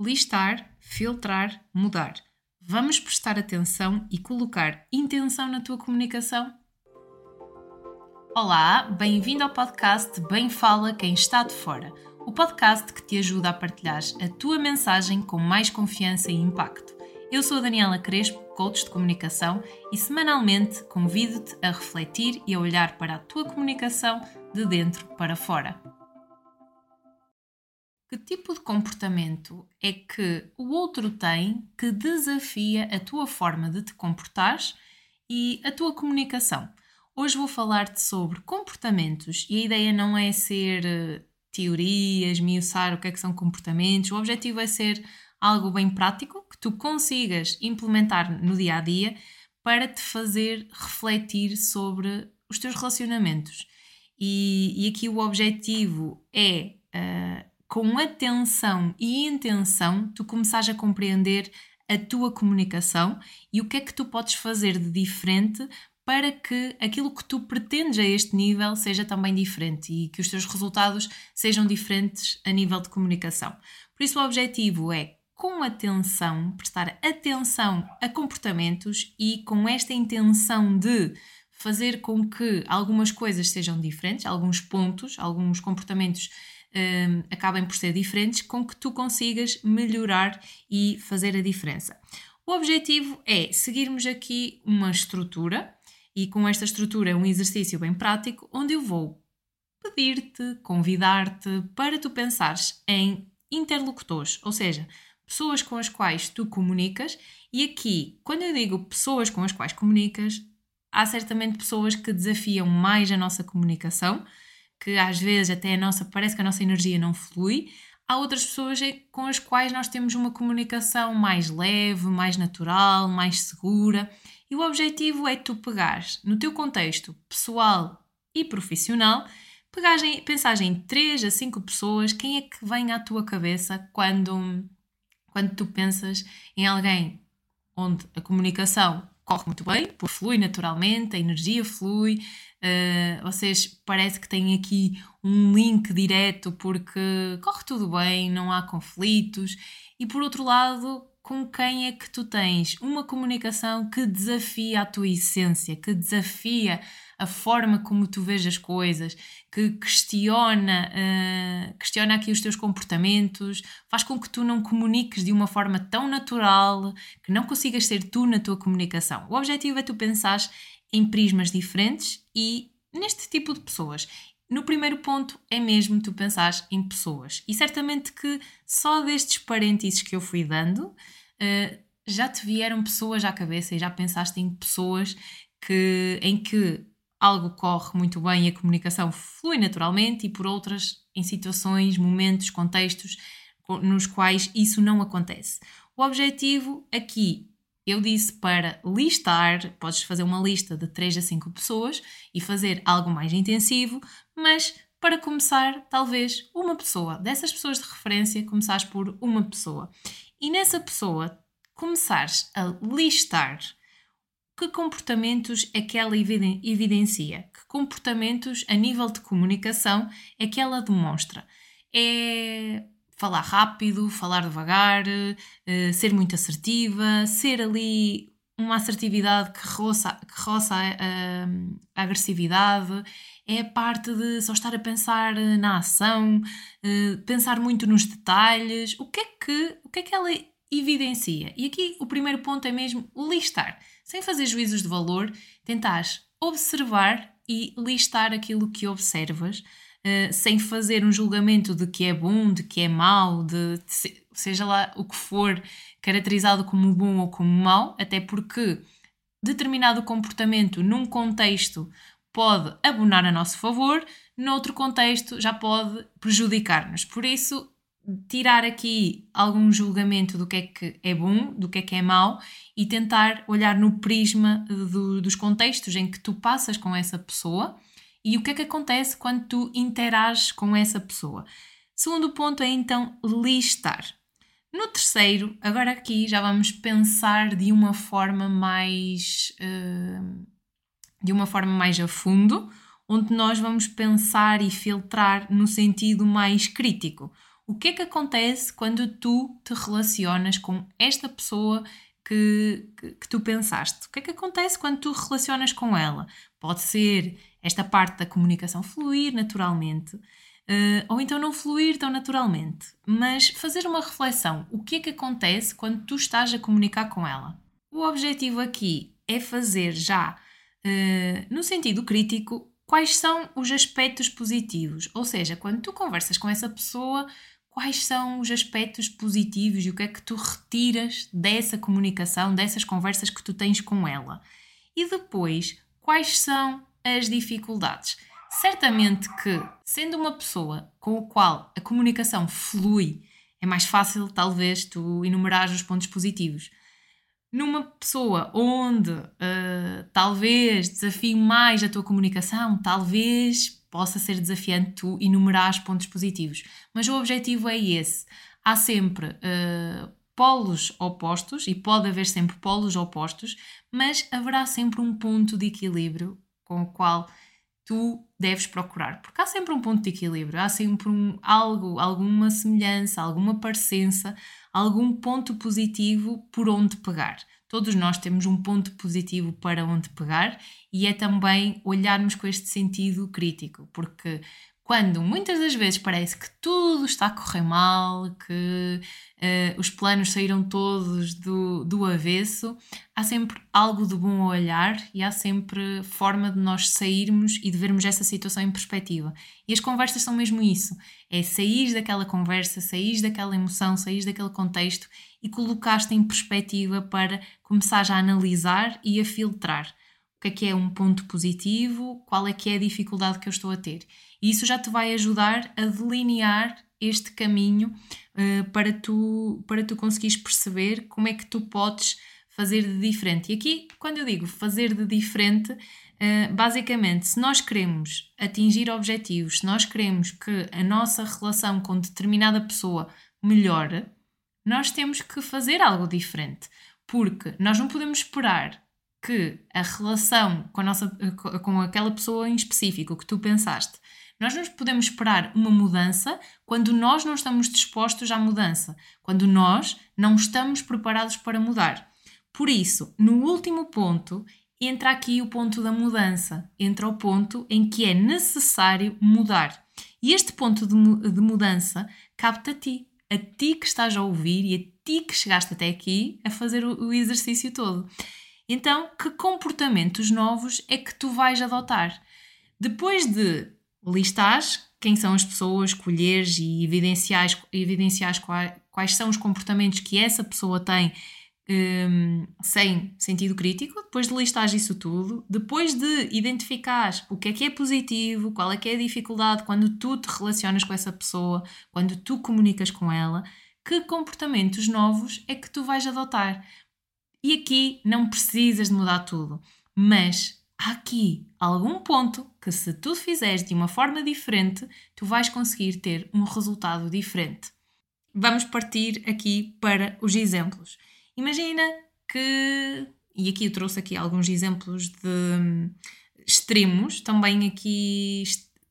listar, filtrar, mudar. Vamos prestar atenção e colocar intenção na tua comunicação? Olá, bem-vindo ao podcast Bem Fala Quem Está de Fora, o podcast que te ajuda a partilhar a tua mensagem com mais confiança e impacto. Eu sou a Daniela Crespo, coach de comunicação, e semanalmente convido-te a refletir e a olhar para a tua comunicação de dentro para fora. Que tipo de comportamento é que o outro tem que desafia a tua forma de te comportares e a tua comunicação? Hoje vou falar-te sobre comportamentos e a ideia não é ser eh, teorias, miuçar o que é que são comportamentos, o objetivo é ser algo bem prático que tu consigas implementar no dia a dia para te fazer refletir sobre os teus relacionamentos. E, e aqui o objetivo é uh, com atenção e intenção, tu começares a compreender a tua comunicação e o que é que tu podes fazer de diferente para que aquilo que tu pretendes a este nível seja também diferente e que os teus resultados sejam diferentes a nível de comunicação. Por isso, o objetivo é, com atenção, prestar atenção a comportamentos e com esta intenção de fazer com que algumas coisas sejam diferentes, alguns pontos, alguns comportamentos um, acabem por ser diferentes, com que tu consigas melhorar e fazer a diferença. O objetivo é seguirmos aqui uma estrutura, e com esta estrutura um exercício bem prático, onde eu vou pedir-te, convidar-te para tu pensares em interlocutores, ou seja, pessoas com as quais tu comunicas, e aqui, quando eu digo pessoas com as quais comunicas, há certamente pessoas que desafiam mais a nossa comunicação, que às vezes até a nossa, parece que a nossa energia não flui. Há outras pessoas com as quais nós temos uma comunicação mais leve, mais natural, mais segura. E o objetivo é tu pegares no teu contexto pessoal e profissional, pegares em, pensares em 3 a 5 pessoas, quem é que vem à tua cabeça quando, quando tu pensas em alguém onde a comunicação corre muito bem, porque flui naturalmente, a energia flui, uh, vocês parece que têm aqui um link direto porque corre tudo bem, não há conflitos, e por outro lado, com quem é que tu tens uma comunicação que desafia a tua essência, que desafia a forma como tu vês as coisas, que questiona, uh, questiona aqui os teus comportamentos, faz com que tu não comuniques de uma forma tão natural, que não consigas ser tu na tua comunicação. O objetivo é tu pensares em prismas diferentes e neste tipo de pessoas. No primeiro ponto é mesmo tu pensares em pessoas. E certamente que só destes parênteses que eu fui dando, uh, já te vieram pessoas à cabeça e já pensaste em pessoas que, em que algo corre muito bem e a comunicação flui naturalmente, e por outras, em situações, momentos, contextos nos quais isso não acontece. O objetivo aqui, eu disse para listar, podes fazer uma lista de 3 a 5 pessoas e fazer algo mais intensivo, mas para começar, talvez uma pessoa, dessas pessoas de referência, começares por uma pessoa. E nessa pessoa, começares a listar que comportamentos é que ela evidencia, que comportamentos a nível de comunicação é que ela demonstra. É falar rápido, falar devagar, eh, ser muito assertiva, ser ali uma assertividade que roça, que roça a, a, a, agressividade, é a parte de só estar a pensar na ação, eh, pensar muito nos detalhes, o que é que, o que, é que ela evidencia? E aqui o primeiro ponto é mesmo listar sem fazer juízos de valor, tentares observar e listar aquilo que observas, uh, sem fazer um julgamento de que é bom, de que é mau, de, de seja lá o que for caracterizado como bom ou como mau, até porque determinado comportamento num contexto pode abonar a nosso favor, noutro contexto já pode prejudicar-nos. Por isso, tirar aqui algum julgamento do que é que é bom, do que é que é mau e tentar olhar no prisma do, dos contextos em que tu passas com essa pessoa e o que é que acontece quando tu interages com essa pessoa. Segundo ponto é então listar. No terceiro, agora aqui já vamos pensar de uma forma mais uh, de uma forma mais a fundo, onde nós vamos pensar e filtrar no sentido mais crítico. O que é que acontece quando tu te relacionas com esta pessoa que, que, que, tu pensaste? O que é que acontece quando tu relacionas com ela? Pode ser esta parte da comunicação fluir naturalmente, uh, ou então não fluir tão naturalmente, mas fazer uma reflexão. O que é que acontece quando tu estás a comunicar com ela? O objetivo aqui é fazer já, uh, no sentido crítico, quais são os aspectos positivos. Ou seja, quando tu conversas com essa pessoa, quais são os aspectos positivos e o que é que tu retiras dessa comunicação, dessas conversas que tu tens com ela. E depois, quais são as dificuldades. Certamente que, sendo uma pessoa com a qual a comunicação flui, é mais fácil, talvez, tu enumerar os pontos positivos. Numa pessoa onde uh, talvez desafie mais a tua comunicação, talvez possa ser desafiante tu enumerar os pontos positivos. Mas o objetivo é esse. Há sempre uh, polos opostos, e pode haver sempre polos opostos, mas haverá sempre um ponto de equilíbrio com o qual tu deves procurar, porque há sempre um ponto de equilíbrio, há sempre um, algo, alguma semelhança, alguma parecença, algum ponto positivo por onde pegar. Todos nós temos um ponto positivo para onde pegar e é também olharmos com este sentido crítico, porque quando muitas das vezes parece que tudo está a correr mal, que uh, os planos saíram todos do, do avesso, há sempre algo de bom a olhar e há sempre forma de nós sairmos e de vermos essa situação em perspectiva. E as conversas são mesmo isso: é sair daquela conversa, sair daquela emoção, sair daquele contexto e colocar-te em perspectiva para começar a analisar e a filtrar o que é que é um ponto positivo, qual é que é a dificuldade que eu estou a ter. E isso já te vai ajudar a delinear este caminho uh, para, tu, para tu conseguires perceber como é que tu podes fazer de diferente. E aqui, quando eu digo fazer de diferente, uh, basicamente, se nós queremos atingir objetivos, se nós queremos que a nossa relação com determinada pessoa melhore, nós temos que fazer algo diferente. Porque nós não podemos esperar que a relação com, a nossa, com aquela pessoa em específico que tu pensaste, nós não podemos esperar uma mudança quando nós não estamos dispostos à mudança, quando nós não estamos preparados para mudar. Por isso, no último ponto, entra aqui o ponto da mudança, entra o ponto em que é necessário mudar. E este ponto de, de mudança capta a ti, a ti que estás a ouvir e a ti que chegaste até aqui a fazer o, o exercício todo. Então, que comportamentos novos é que tu vais adotar? Depois de listar quem são as pessoas, escolheres e evidenciares, evidenciares quais, quais são os comportamentos que essa pessoa tem um, sem sentido crítico, depois de listar isso tudo, depois de identificar o que é que é positivo, qual é que é a dificuldade quando tu te relacionas com essa pessoa, quando tu comunicas com ela, que comportamentos novos é que tu vais adotar. E aqui não precisas de mudar tudo, mas há aqui algum ponto que, se tu fizeres de uma forma diferente, tu vais conseguir ter um resultado diferente. Vamos partir aqui para os exemplos. Imagina que, e aqui eu trouxe aqui alguns exemplos de hum, extremos, também aqui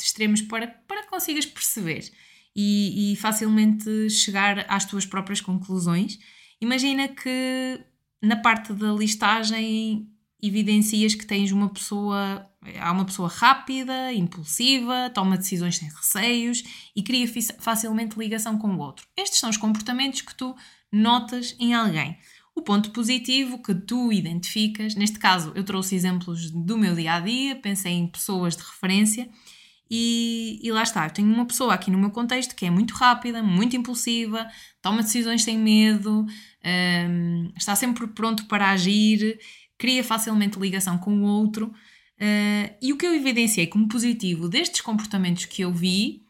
extremos para, para que consigas perceber e, e facilmente chegar às tuas próprias conclusões. Imagina que na parte da listagem evidencias que tens uma pessoa, há uma pessoa rápida, impulsiva, toma decisões sem receios e cria facilmente ligação com o outro. Estes são os comportamentos que tu notas em alguém. O ponto positivo que tu identificas, neste caso eu trouxe exemplos do meu dia a dia, pensei em pessoas de referência e, e, lá está, eu tenho uma pessoa aqui no meu contexto que é muito rápida, muito impulsiva, toma decisões sem medo, um, está sempre pronto para agir, cria facilmente ligação com o outro. Uh, e o que eu evidenciei como positivo destes comportamentos que eu vi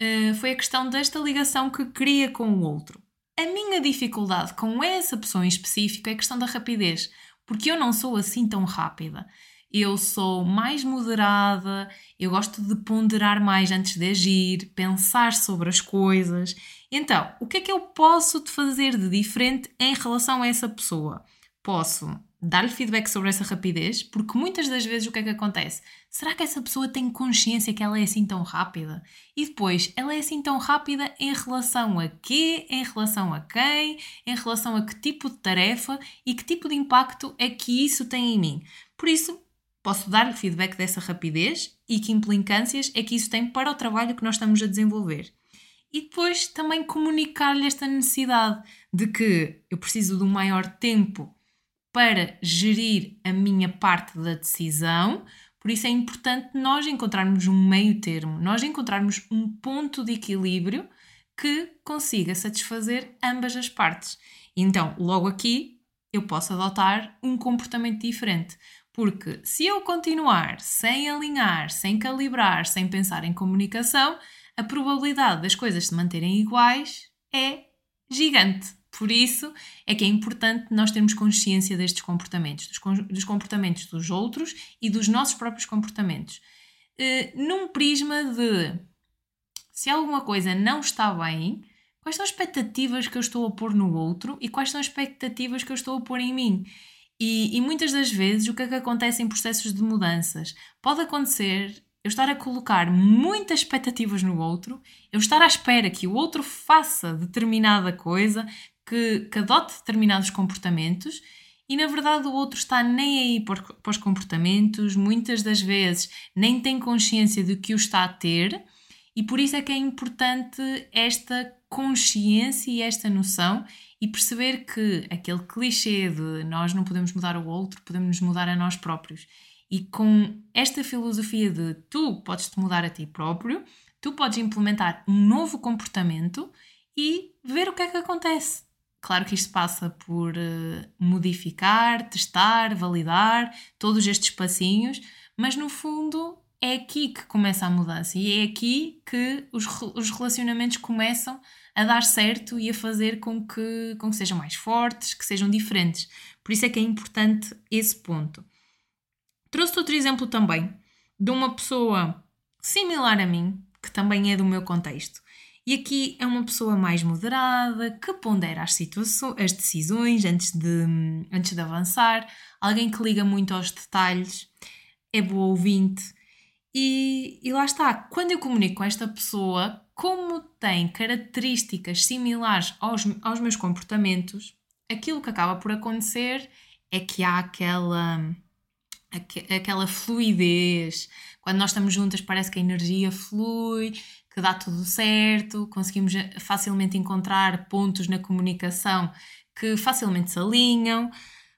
uh, foi a questão desta ligação que cria com o outro. A minha dificuldade com essa pessoa em específico é a questão da rapidez, porque eu não sou assim tão rápida eu sou mais moderada, eu gosto de ponderar mais antes de agir, pensar sobre as coisas. Então, o que é que eu posso fazer de diferente em relação a essa pessoa? Posso dar-lhe feedback sobre essa rapidez, porque muitas das vezes o que é que acontece? Será que essa pessoa tem consciência que ela é assim tão rápida? E depois, ela é assim tão rápida em relação a quê? Em relação a quem? Em relação a que tipo de tarefa e que tipo de impacto é que isso tem em mim? Por isso, posso dar-lhe feedback dessa rapidez e que implicâncias é que isso tem para o trabalho que nós estamos a desenvolver. E depois também comunicar-lhe esta necessidade de que eu preciso de um maior tempo para gerir a minha parte da decisão. Por isso é importante nós encontrarmos um meio termo, nós encontrarmos um ponto de equilíbrio que consiga satisfazer ambas as partes. Então, logo aqui, eu posso adotar um comportamento diferente. Porque se eu continuar sem alinhar, sem calibrar, sem pensar em comunicação, a probabilidade das coisas se manterem iguais é gigante. Por isso é que é importante nós termos consciência destes comportamentos, dos, comportamentos dos outros e dos nossos próprios comportamentos. Uh, num prisma de se alguma coisa não está bem, quais são as expectativas que eu estou a pôr no outro e quais são as expectativas que eu estou a pôr em mim. E, e muitas das vezes o que é que acontece em processos de mudanças? Pode acontecer eu estar a colocar muitas expectativas no outro, eu estar à espera que o outro faça determinada coisa, que, que adote determinados comportamentos e na verdade o outro está nem aí para os comportamentos, muitas das vezes nem tem consciência de que o está a ter, e por isso é que é importante esta consciência e esta noção e perceber que aquele clichê de nós não podemos mudar o outro, podemos nos mudar a nós próprios. E com esta filosofia de tu podes te mudar a ti próprio, tu podes implementar um novo comportamento e ver o que é que acontece. Claro que isto passa por uh, modificar, testar, validar todos estes passinhos, mas no fundo é aqui que começa a mudança e é aqui que os, os relacionamentos começam a dar certo e a fazer com que, com que sejam mais fortes, que sejam diferentes. Por isso é que é importante esse ponto. Trouxe outro exemplo também de uma pessoa similar a mim, que também é do meu contexto. E aqui é uma pessoa mais moderada, que pondera as, as decisões antes de, antes de avançar, alguém que liga muito aos detalhes, é boa ouvinte. E, e lá está, quando eu comunico com esta pessoa, como tem características similares aos, aos meus comportamentos, aquilo que acaba por acontecer é que há aquela, aquela fluidez. Quando nós estamos juntas, parece que a energia flui, que dá tudo certo, conseguimos facilmente encontrar pontos na comunicação que facilmente se alinham.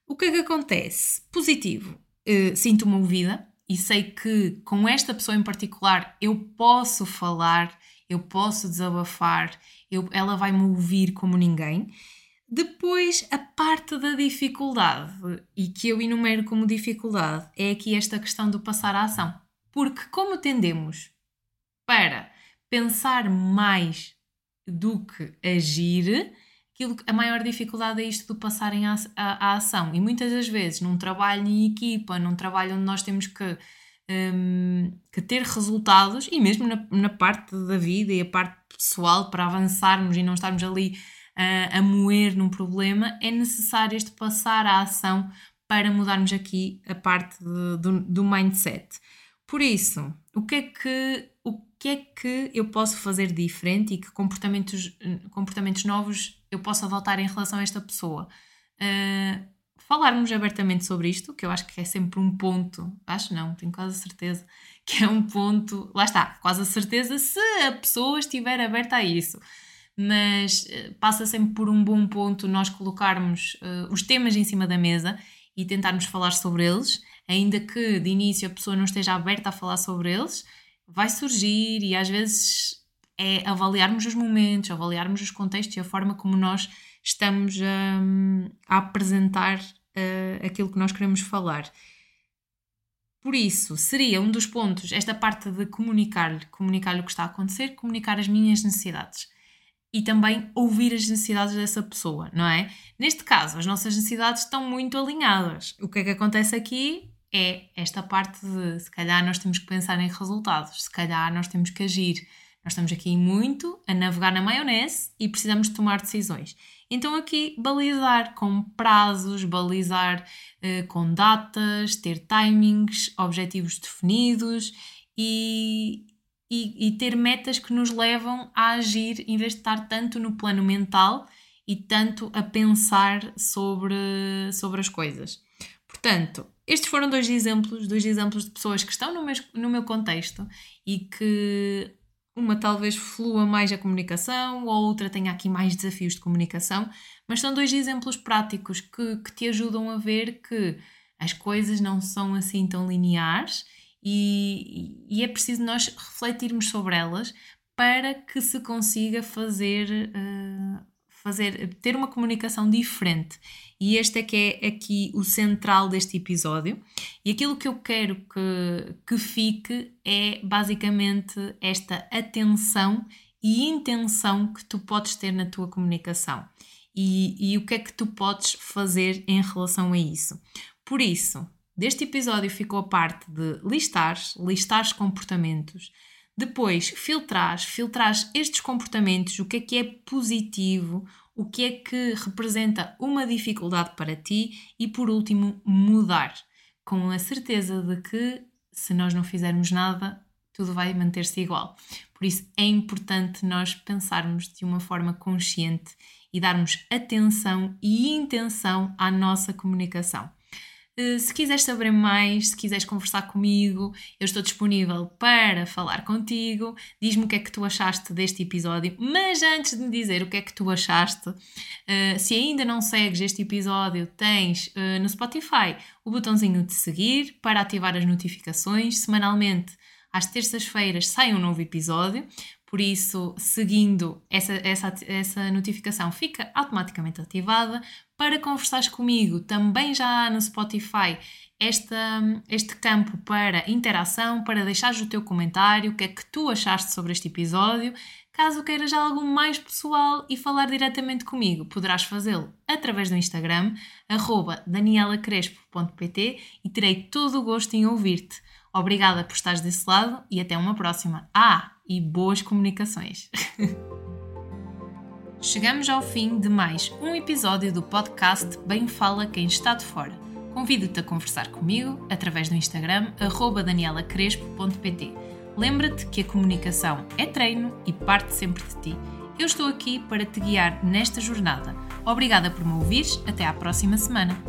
O que é que acontece? Positivo, uh, sinto-me ouvida e sei que com esta pessoa em particular eu posso falar, eu posso desabafar, eu, ela vai me ouvir como ninguém. Depois, a parte da dificuldade, e que eu enumero como dificuldade, é aqui esta questão do passar à ação. Porque, como tendemos para pensar mais do que agir, aquilo, a maior dificuldade é isto do passarem à, à, ação. E muitas das vezes, num trabalho em equipa, num trabalho onde nós temos que, um, que ter resultados, e mesmo na, na, parte da vida e a parte pessoal, para avançarmos e não estarmos ali uh, a moer num problema, é necessário este passar à ação para mudarmos aqui a parte de, do, do mindset. Por isso, o que é que o que é que eu posso fazer diferente e que comportamentos, comportamentos novos eu posso adotar em relação a esta pessoa. Uh, falarmos abertamente sobre isto, que eu acho que é sempre um ponto, acho não, tenho quase certeza, que é um ponto, lá está, quase a certeza se a pessoa estiver aberta a isso. Mas uh, passa sempre por um bom ponto nós colocarmos uh, os temas em cima da mesa e tentarmos falar sobre eles, ainda que de início a pessoa não esteja aberta a falar sobre eles, vai surgir e às vezes é avaliarmos os momentos, avaliarmos os contextos e a forma como nós estamos um, a apresentar uh, aquilo que nós queremos falar. Por isso, seria um dos pontos, esta parte de comunicar-lhe, comunicar-lhe o que está a acontecer, comunicar as minhas necessidades. E também ouvir as necessidades dessa pessoa, não é? Neste caso, as nossas necessidades estão muito alinhadas. O que é que acontece aqui? É esta parte de se calhar nós temos que pensar em resultados, se calhar nós temos que agir, Nós estamos aqui muito a navegar na maionese e precisamos tomar decisões. Então, aqui, balizar com prazos, balizar uh, com datas, ter timings, objetivos definidos e, e, e ter metas que nos levam a agir em vez de estar tanto no plano mental e tanto a pensar sobre, sobre as coisas. Portanto, estes foram dois exemplos, dois exemplos de pessoas que estão no meu, no meu contexto e que uma talvez flua mais a comunicação, ou outra tenha aqui mais desafios de comunicação, mas são dois exemplos práticos que, que te ajudam a ver que as coisas não são assim tão lineares e, e é preciso nós refletirmos sobre elas para que se consiga fazer, uh, fazer ter uma comunicação diferente. E este é que é aqui o central deste episódio. E aquilo que eu quero que, que fique é basicamente esta atenção e intenção que tu podes ter na tua comunicação. E, e o que é que tu podes fazer em relação a isso. Por isso, deste episódio ficou a parte de listar, listar comportamentos, depois filtrar, filtrar estes comportamentos, o que é que é positivo, o que é que representa uma dificuldade para ti e, por último, mudar, com a certeza de que se nós não fizermos nada, tudo vai manter-se igual. Por isso é importante nós pensarmos de uma forma consciente e darmos atenção e intenção à nossa comunicação. Eh, se quiseres saber mais, se quiseres conversar comigo, eu estou disponível para falar contigo. Diz-me o que é que tu achaste deste episódio. Mas antes de me dizer o que é que tu achaste, uh, se ainda não segues este episódio, tens uh, no Spotify o botãozinho de seguir para ativar as notificações. Semanalmente, às terças-feiras, sai um novo episódio. Por isso, seguindo essa, essa, essa notificação, fica automaticamente ativada. Para conversares comigo, também já há no Spotify esta, este campo para interação, para deixares o teu comentário, o que é que tu achaste sobre este episódio. Caso queiras algo mais pessoal e falar diretamente comigo, poderás fazê-lo através do Instagram, danielacrespo.pt e terei todo o gosto em ouvir-te. Obrigada por estares desse lado e até uma próxima. Ah, e boas comunicações! Chegamos ao fim de mais um episódio do podcast Bem Fala Quem Está de Fora. Convido-te a conversar comigo através do Instagram danielacrespo.pt. Lembra-te que a comunicação é treino e parte sempre de ti. Eu estou aqui para te guiar nesta jornada. Obrigada por me ouvires. Até à próxima semana.